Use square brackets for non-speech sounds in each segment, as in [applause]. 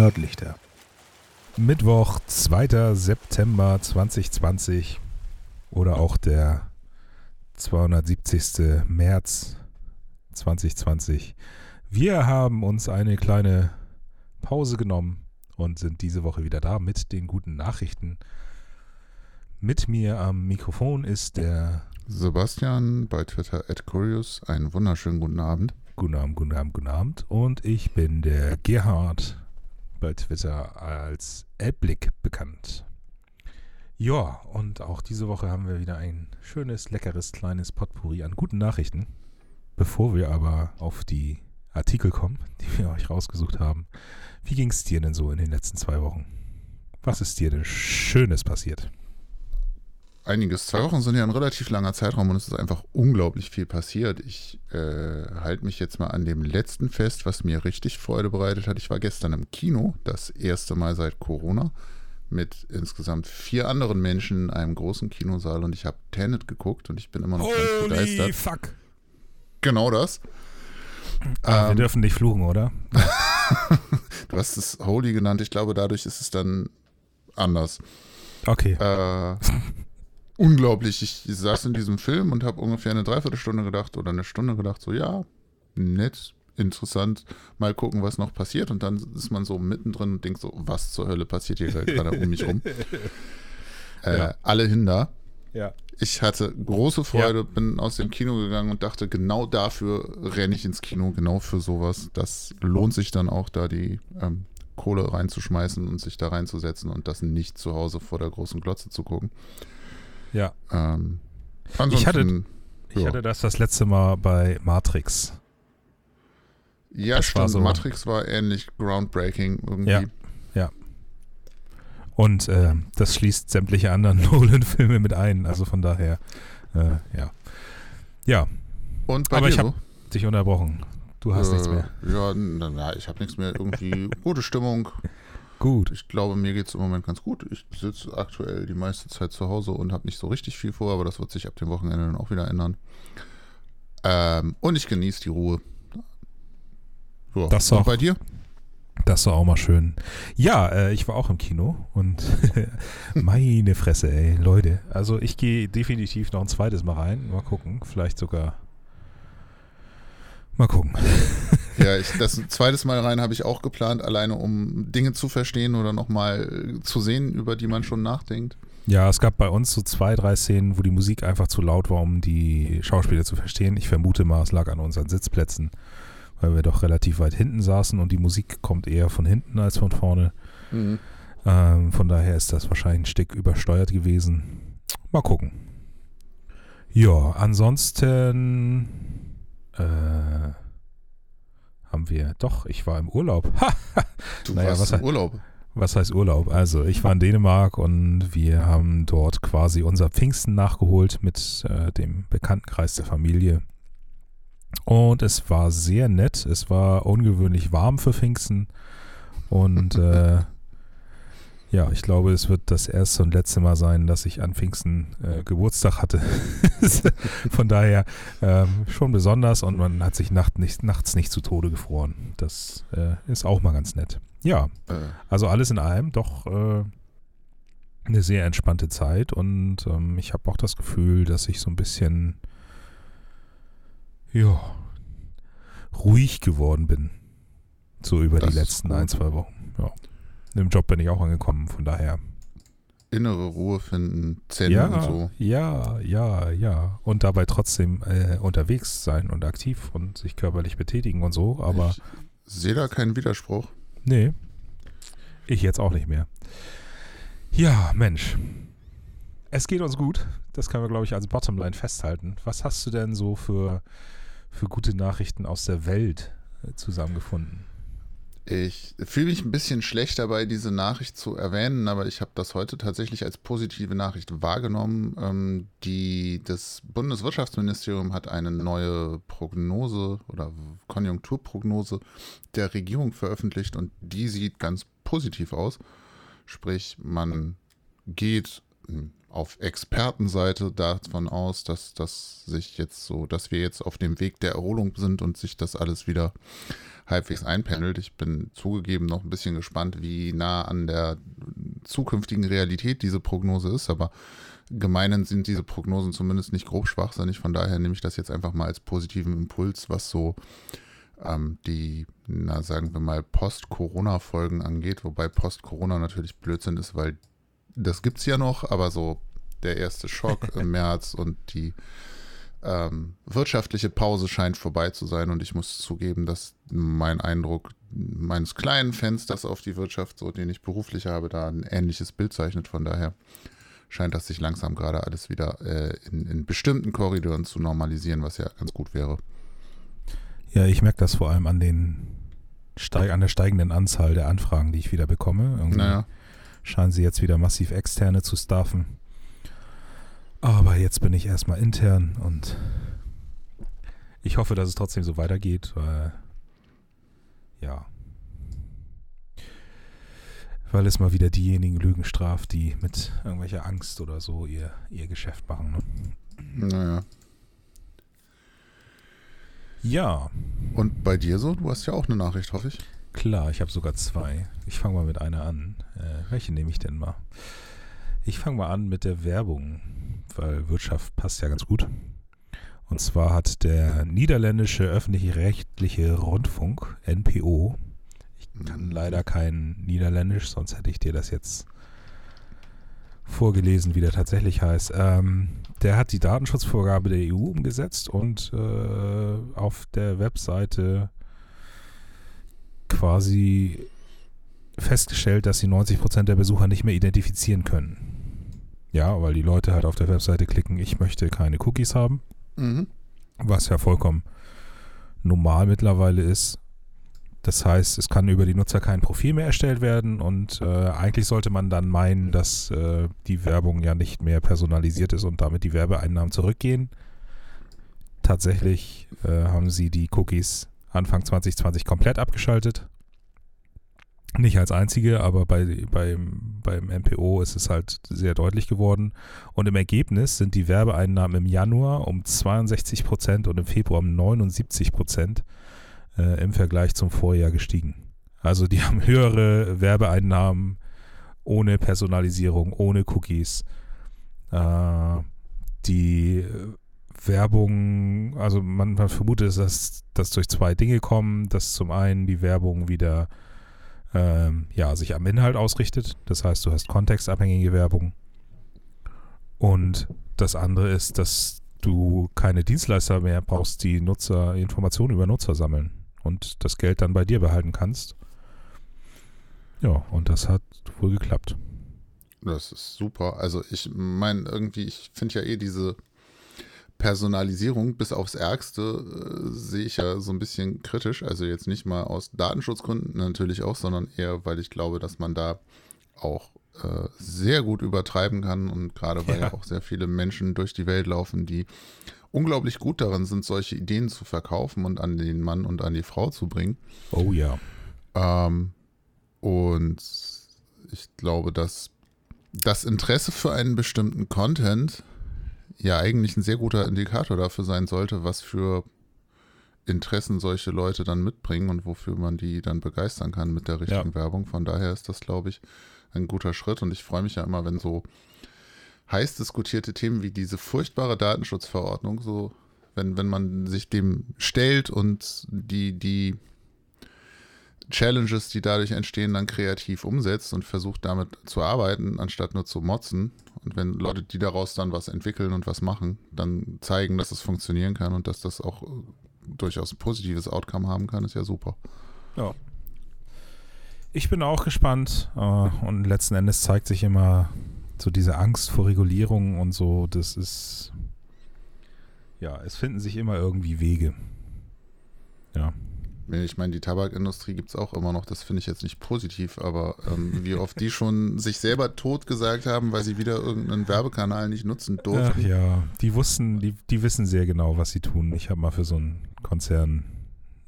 Nördlichter. Mittwoch, 2. September 2020 oder auch der 270. März 2020. Wir haben uns eine kleine Pause genommen und sind diese Woche wieder da mit den guten Nachrichten. Mit mir am Mikrofon ist der Sebastian bei Twitter at Curious. Einen wunderschönen guten Abend. Guten Abend, guten Abend, guten Abend. Und ich bin der Gerhard bei Twitter als Elblick bekannt. Ja, und auch diese Woche haben wir wieder ein schönes, leckeres, kleines Potpourri an guten Nachrichten. Bevor wir aber auf die Artikel kommen, [laughs] die wir euch rausgesucht haben, wie ging es dir denn so in den letzten zwei Wochen? Was ist dir denn Schönes passiert? Einiges. Zwei Wochen sind ja ein relativ langer Zeitraum und es ist einfach unglaublich viel passiert. Ich äh, halte mich jetzt mal an dem letzten fest, was mir richtig Freude bereitet hat. Ich war gestern im Kino, das erste Mal seit Corona, mit insgesamt vier anderen Menschen in einem großen Kinosaal und ich habe Tenet geguckt und ich bin immer noch Holy ganz begeistert. fuck! Genau das. Ah, wir Ähm, dürfen nicht fluchen, oder? [laughs] Du hast es Holy genannt. Ich glaube, dadurch ist es dann anders. Okay. Äh, unglaublich. Ich saß in diesem Film und habe ungefähr eine Dreiviertelstunde gedacht oder eine Stunde gedacht, so ja, nett, interessant, mal gucken, was noch passiert. Und dann ist man so mittendrin und denkt so, was zur Hölle passiert hier gerade um mich rum. [laughs] Äh, Ja. Alle hin da. Ja. Ich hatte große Freude, bin aus dem Kino gegangen und dachte, genau dafür renne ich ins Kino, genau für sowas. Das lohnt sich dann auch, da die ähm, Kohle reinzuschmeißen und sich da reinzusetzen und das nicht zu Hause vor der großen Glotze zu gucken. Ja. Ähm, Ich hatte- Ich ja. hatte das das letzte Mal bei Matrix. ja, das war stimmt. so- Matrix war ähnlich groundbreaking irgendwie. Ja. Und äh, das schließt sämtliche anderen [laughs] Nolan-Filme mit ein. Also von daher, äh, ja. Ja, Und bei Aber dir ich hab- so? dich unterbrochen. Du hast nichts Äh, mehr. Ja, na, ich habe nichts mehr. Irgendwie [laughs] gute Stimmung. Gut. Ich glaube, mir geht es im Moment ganz gut. Ich sitze aktuell die meiste Zeit zu Hause und habe nicht so richtig viel vor, aber das wird sich ab dem Wochenende dann auch wieder ändern. Ähm, und ich genieße die Ruhe. Ja. Das und auch. bei dir? Das war auch mal schön. Ja, äh, ich war auch im Kino und [laughs] meine Fresse, ey, Leute. Also ich gehe definitiv noch ein zweites Mal rein. Mal gucken. Vielleicht sogar. Mal gucken. [laughs] Ja, ich, das zweites Mal rein habe ich auch geplant, alleine um Dinge zu verstehen oder nochmal zu sehen, über die man schon nachdenkt. Ja, es gab bei uns so zwei, drei Szenen, wo die Musik einfach zu laut war, um die Schauspieler zu verstehen. Ich vermute mal, es lag an unseren Sitzplätzen, weil wir doch relativ weit hinten saßen und die Musik kommt eher von hinten als von vorne. Ähm, von daher ist das wahrscheinlich ein Stück übersteuert gewesen. Mal gucken. Ja, ansonsten äh, haben wir doch, ich war im Urlaub. [laughs] Du Naja, warst was im Urlaub. was heißt Urlaub? Also, ich war in Dänemark und wir haben dort quasi unser Pfingsten nachgeholt mit äh, dem Bekanntenkreis der Familie. Und es war sehr nett. Es war ungewöhnlich warm für Pfingsten. Und äh, ja, ich glaube, es wird das erste und letzte Mal sein, dass ich an Pfingsten äh, Geburtstag hatte. [laughs] Von daher ähm, schon besonders und man hat sich nacht nicht, nachts nicht zu Tode gefroren. Das äh, ist auch mal ganz nett. Ja, Äh, also alles in allem doch äh, eine sehr entspannte Zeit und ähm, ich habe auch das Gefühl, dass ich so ein bisschen ja ruhig geworden bin. So über Das die letzten ein, zwei Wochen. Ja. Im Job bin ich auch angekommen, von daher. innere Ruhe finden, Zen ja, und so. ja, ja, ja. Und dabei trotzdem äh, unterwegs sein und aktiv und sich körperlich betätigen und so, aber ich sehe da keinen Widerspruch. Nee. Ich jetzt auch nicht mehr. Ja, Mensch. Es geht uns gut. Das können wir, glaube ich, als Bottomline festhalten. Was hast du denn so für, für gute Nachrichten aus der Welt äh, zusammengefunden? Ich fühle mich ein bisschen schlecht dabei, diese Nachricht zu erwähnen, aber ich habe das heute tatsächlich als positive Nachricht wahrgenommen. Ähm, die, das Bundeswirtschaftsministerium hat eine neue Prognose oder Konjunkturprognose der Regierung veröffentlicht und die sieht ganz positiv aus. Sprich, man geht, auf Expertenseite davon aus, dass das sich jetzt so, dass wir jetzt auf dem Weg der Erholung sind und sich das alles wieder halbwegs einpendelt. Ich bin zugegeben noch ein bisschen gespannt, wie nah an der zukünftigen Realität diese Prognose ist, aber gemeinen sind diese Prognosen zumindest nicht grob schwachsinnig. Von daher nehme ich das jetzt einfach mal als positiven Impuls, was so ähm, die, na sagen wir mal, Post-Corona-Folgen angeht, wobei Post-Corona natürlich Blödsinn ist, weil das gibt es ja noch, aber so der erste Schock im [laughs] März und die ähm, wirtschaftliche Pause scheint vorbei zu sein und ich muss zugeben, dass mein Eindruck meines kleinen Fensters auf die Wirtschaft, so den ich beruflich habe, da ein ähnliches Bild zeichnet. Von daher scheint das sich langsam gerade alles wieder äh, in, in bestimmten Korridoren zu normalisieren, was ja ganz gut wäre. Ja, ich merke das vor allem an den an der steigenden Anzahl der Anfragen, die ich wieder bekomme. Irgendwie naja. Scheinen sie jetzt wieder massiv externe zu staffen. Aber jetzt bin ich erstmal intern und ich hoffe, dass es trotzdem so weitergeht, weil ja. Weil es mal wieder diejenigen Lügen straft, die mit irgendwelcher Angst oder so ihr, ihr Geschäft machen. Ne? Naja. Ja. Und bei dir so? Du hast ja auch eine Nachricht, hoffe ich. Klar, ich habe sogar zwei. Ich fange mal mit einer an. Äh, welche nehme ich denn mal? Ich fange mal an mit der Werbung, weil Wirtschaft passt ja ganz gut. Und zwar hat der niederländische öffentlich-rechtliche Rundfunk, NPO, ich kann mhm. leider kein Niederländisch, sonst hätte ich dir das jetzt vorgelesen, wie der tatsächlich heißt. Ähm, der hat die Datenschutzvorgabe der EU umgesetzt und äh, auf der Webseite quasi festgestellt, dass sie 90% der Besucher nicht mehr identifizieren können. Ja, weil die Leute halt auf der Webseite klicken, ich möchte keine Cookies haben. Mhm. Was ja vollkommen normal mittlerweile ist. Das heißt, es kann über die Nutzer kein Profil mehr erstellt werden und äh, eigentlich sollte man dann meinen, dass äh, die Werbung ja nicht mehr personalisiert ist und damit die Werbeeinnahmen zurückgehen. Tatsächlich äh, haben sie die Cookies Anfang 2020 komplett abgeschaltet. Nicht als einzige, aber bei, beim, beim MPO ist es halt sehr deutlich geworden. Und im Ergebnis sind die Werbeeinnahmen im Januar um 62 Prozent und im Februar um 79 Prozent äh, im Vergleich zum Vorjahr gestiegen. Also die [laughs] haben höhere Werbeeinnahmen ohne Personalisierung, ohne Cookies. Äh, die Werbung, also man, man vermutet, dass das durch zwei Dinge kommen, dass zum einen die Werbung wieder ähm, ja, sich am Inhalt ausrichtet. Das heißt, du hast kontextabhängige Werbung. Und das andere ist, dass du keine Dienstleister mehr brauchst, die Nutzer Informationen über Nutzer sammeln und das Geld dann bei dir behalten kannst. Ja, und das hat wohl geklappt. Das ist super. Also ich meine irgendwie, ich finde ja eh diese Personalisierung bis aufs Ärgste äh, sehe ich ja so ein bisschen kritisch. Also jetzt nicht mal aus Datenschutzgründen natürlich auch, sondern eher, weil ich glaube, dass man da auch äh, sehr gut übertreiben kann und gerade weil ja. ja auch sehr viele Menschen durch die Welt laufen, die unglaublich gut darin sind, solche Ideen zu verkaufen und an den Mann und an die Frau zu bringen. Oh ja. Ähm, und ich glaube, dass das Interesse für einen bestimmten Content ja eigentlich ein sehr guter Indikator dafür sein sollte, was für Interessen solche Leute dann mitbringen und wofür man die dann begeistern kann mit der richtigen ja. Werbung. Von daher ist das, glaube ich, ein guter Schritt und ich freue mich ja immer, wenn so heiß diskutierte Themen wie diese furchtbare Datenschutzverordnung, so wenn, wenn man sich dem stellt und die, die Challenges, die dadurch entstehen, dann kreativ umsetzt und versucht damit zu arbeiten, anstatt nur zu motzen. Und wenn Leute, die daraus dann was entwickeln und was machen, dann zeigen, dass es funktionieren kann und dass das auch durchaus ein positives Outcome haben kann, ist ja super. Ja. Ich bin auch gespannt äh, und letzten Endes zeigt sich immer, so diese Angst vor Regulierung und so, das ist, ja, es finden sich immer irgendwie Wege. Ja. Ich meine, die Tabakindustrie gibt es auch immer noch, das finde ich jetzt nicht positiv, aber ähm, wie oft die schon sich selber tot gesagt haben, weil sie wieder irgendeinen Werbekanal nicht nutzen durften. Ach ja, die wussten, die, die wissen sehr genau, was sie tun. Ich habe mal für so einen Konzern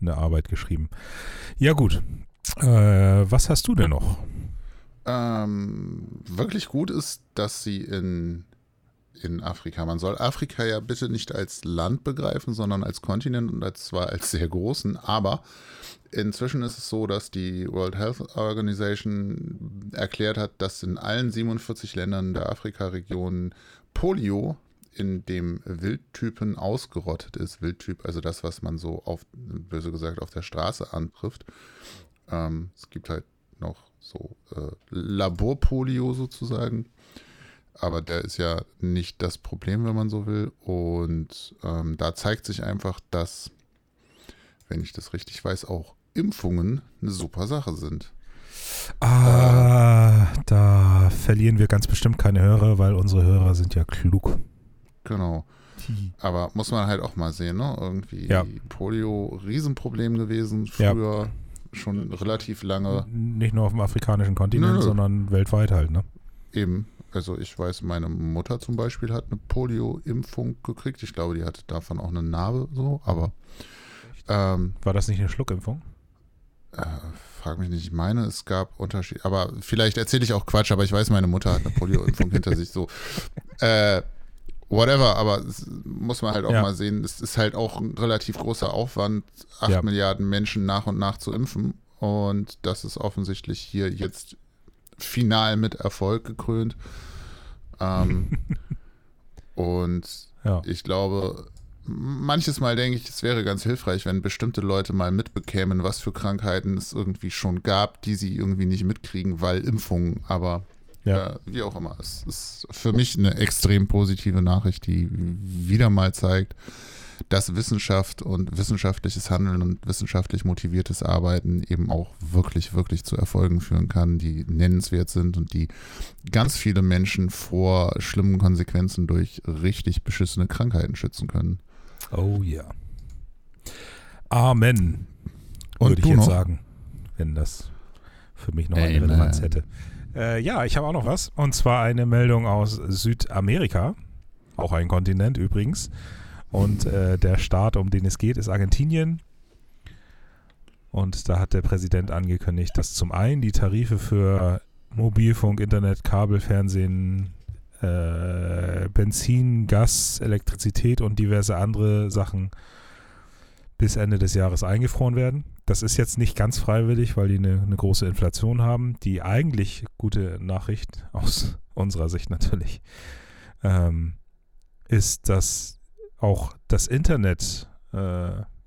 eine Arbeit geschrieben. Ja, gut. Äh, was hast du denn noch? ähm, wirklich gut ist, dass sie in in Afrika. Man soll Afrika ja bitte nicht als Land begreifen, sondern als Kontinent und zwar als sehr großen. Aber inzwischen ist es so, dass die World Health Organization erklärt hat, dass in allen 47 Ländern der Afrika-Region Polio in dem Wildtypen ausgerottet ist. Wildtyp, also das, was man so auf, böse gesagt, auf der Straße antrifft. Ähm, es gibt halt noch so äh, Laborpolio sozusagen. Aber der ist ja nicht das Problem, wenn man so will. Und ähm, da zeigt sich einfach, dass, wenn ich das richtig weiß, auch Impfungen eine super Sache sind. Ah, da verlieren wir ganz bestimmt keine Hörer, weil unsere Hörer sind ja klug. Genau. Aber muss man halt auch mal sehen, ne? Irgendwie Ja. Polio, Riesenproblem gewesen, früher schon relativ lange. Nicht nur auf dem afrikanischen Kontinent, Nö. sondern weltweit halt, ne? Eben, also ich weiß, meine Mutter zum Beispiel hat eine Polio-Impfung gekriegt. Ich glaube, die hatte davon auch eine Narbe so, aber ähm, War das nicht eine Schluckimpfung? äh, frag mich nicht, ich meine, es gab Unterschiede. Aber vielleicht erzähle ich auch Quatsch, aber ich weiß, meine Mutter hat eine Polio-Impfung [laughs] hinter sich so. Äh, whatever, aber muss man halt auch Ja. mal sehen, es ist halt auch ein relativ großer Aufwand, acht Ja. Milliarden Menschen nach und nach zu impfen. Und das ist offensichtlich hier jetzt final mit Erfolg gekrönt. Ähm, [laughs] und Ja. ich glaube, manches Mal denke ich, es wäre ganz hilfreich, wenn bestimmte Leute mal mitbekämen, was für Krankheiten es irgendwie schon gab, die sie irgendwie nicht mitkriegen, weil Impfungen, aber Ja. äh, wie auch immer. Es ist für mich eine extrem positive Nachricht, die wieder mal zeigt, dass Wissenschaft und wissenschaftliches Handeln und wissenschaftlich motiviertes Arbeiten eben auch wirklich, wirklich zu Erfolgen führen kann, die nennenswert sind und die ganz viele Menschen vor schlimmen Konsequenzen durch richtig beschissene Krankheiten schützen können. Oh ja. Amen. Und würde ich jetzt noch? sagen, wenn das für mich noch eine Amen. Relevanz hätte. Äh, ja, ich habe auch noch was. Und zwar eine Meldung aus Südamerika. Auch ein Kontinent übrigens. Und äh, der Staat, um den es geht, ist Argentinien. Und da hat der Präsident angekündigt, dass zum einen die Tarife für Mobilfunk, Internet, Kabel, Fernsehen, äh, Benzin, Gas, Elektrizität und diverse andere Sachen bis Ende des Jahres eingefroren werden. Das ist jetzt nicht ganz freiwillig, weil die eine, eine große Inflation haben. Die eigentlich gute Nachricht aus unserer Sicht natürlich ähm, ist, dass auch das Internet äh,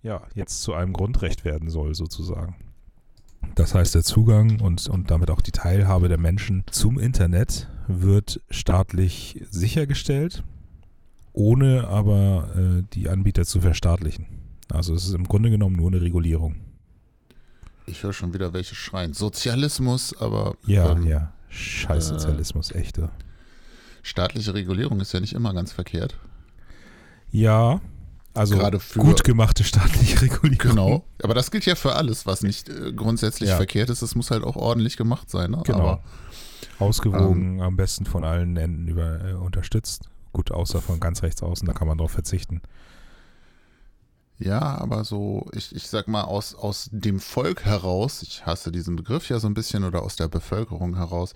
ja jetzt zu einem Grundrecht werden soll, sozusagen. Das heißt, der Zugang und, und damit auch die Teilhabe der Menschen zum Internet wird staatlich sichergestellt, ohne aber äh, die Anbieter zu verstaatlichen. Also es ist im Grunde genommen nur eine Regulierung. Ich höre schon wieder welche schreien. Sozialismus, aber Ja, ähm, ja. Scheiß Sozialismus, echte. staatliche Regulierung ist ja nicht immer ganz verkehrt. Ja, also Gerade für- gut gemachte staatliche Regulierung. Genau. Aber das gilt ja für alles, was nicht äh, grundsätzlich Ja. verkehrt ist. Es muss halt auch ordentlich gemacht sein. Ne? Genau. Aber Ausgewogen, Ähm. am besten von allen Enden über, äh, unterstützt. Gut, außer von ganz rechts außen, da kann man drauf verzichten. Ja, aber so, ich, ich sag mal, aus, aus dem Volk heraus, ich hasse diesen Begriff ja so ein bisschen, oder aus der Bevölkerung heraus,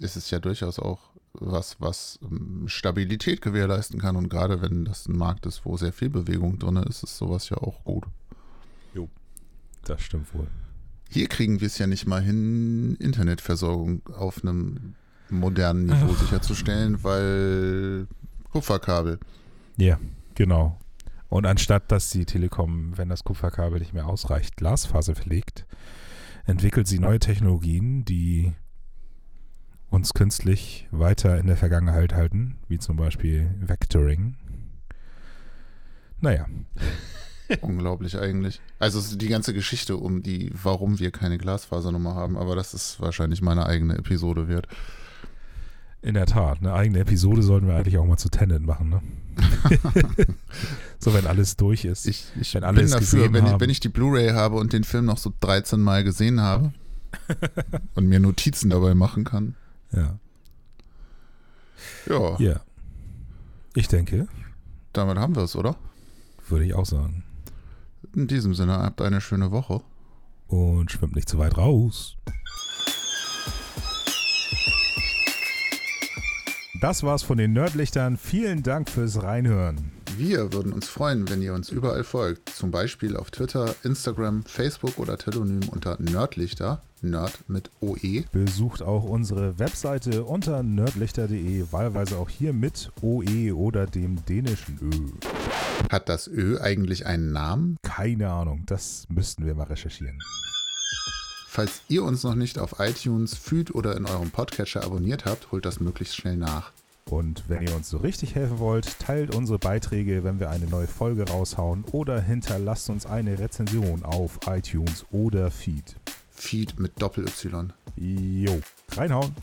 ist es ja durchaus auch was, was ähm, Stabilität gewährleisten kann. Und gerade wenn das ein Markt ist, wo sehr viel Bewegung drin ist, ist sowas ja auch gut. Das stimmt wohl. Hier kriegen wir es ja nicht mal hin, Internetversorgung auf einem modernen Niveau Ach. sicherzustellen, weil Kupferkabel. Ja, genau. Und anstatt dass die Telekom, wenn das Kupferkabel nicht mehr ausreicht, Glasfaser verlegt, entwickelt sie neue Technologien, die uns künstlich weiter in der Vergangenheit halten, wie zum Beispiel Vectoring. Naja, [laughs] Unglaublich eigentlich. Also die ganze Geschichte um die, warum wir keine Glasfasernummer haben, aber das ist wahrscheinlich meine eigene Episode wert. in der Tat, eine eigene Episode sollten wir eigentlich auch mal zu Tenet machen, ne? [laughs] so, wenn alles durch ist. Ich, ich Wenn alle bin dafür, wenn, haben. wenn ich die Blu-ray habe und den Film noch so 13 Mal gesehen habe [laughs] und mir Notizen dabei machen kann. Ja. Ja, ja. Ich denke, damit haben wir es, oder? würde ich auch sagen. In diesem Sinne, habt eine schöne Woche. Und schwimmt nicht zu weit raus. Das war's von den Nerdlichtern. Vielen Dank fürs Reinhören. Wir würden uns freuen, wenn ihr uns überall folgt. Zum Beispiel auf Twitter, Instagram, Facebook oder Telonym unter Nerdlichter. Nerd mit OE. Besucht auch unsere Webseite unter nerdlichter.de, wahlweise auch hier mit OE oder dem dänischen Ö. Hat das Ö eigentlich einen Namen? Keine Ahnung, das müssten wir mal recherchieren. Falls ihr uns noch nicht auf iTunes, Feed oder in eurem Podcatcher abonniert habt, holt das möglichst schnell nach. Und wenn ihr uns so richtig helfen wollt, teilt unsere Beiträge, wenn wir eine neue Folge raushauen oder hinterlasst uns eine Rezension auf iTunes oder Feed. Feed mit Doppel-Y. Jo, reinhauen.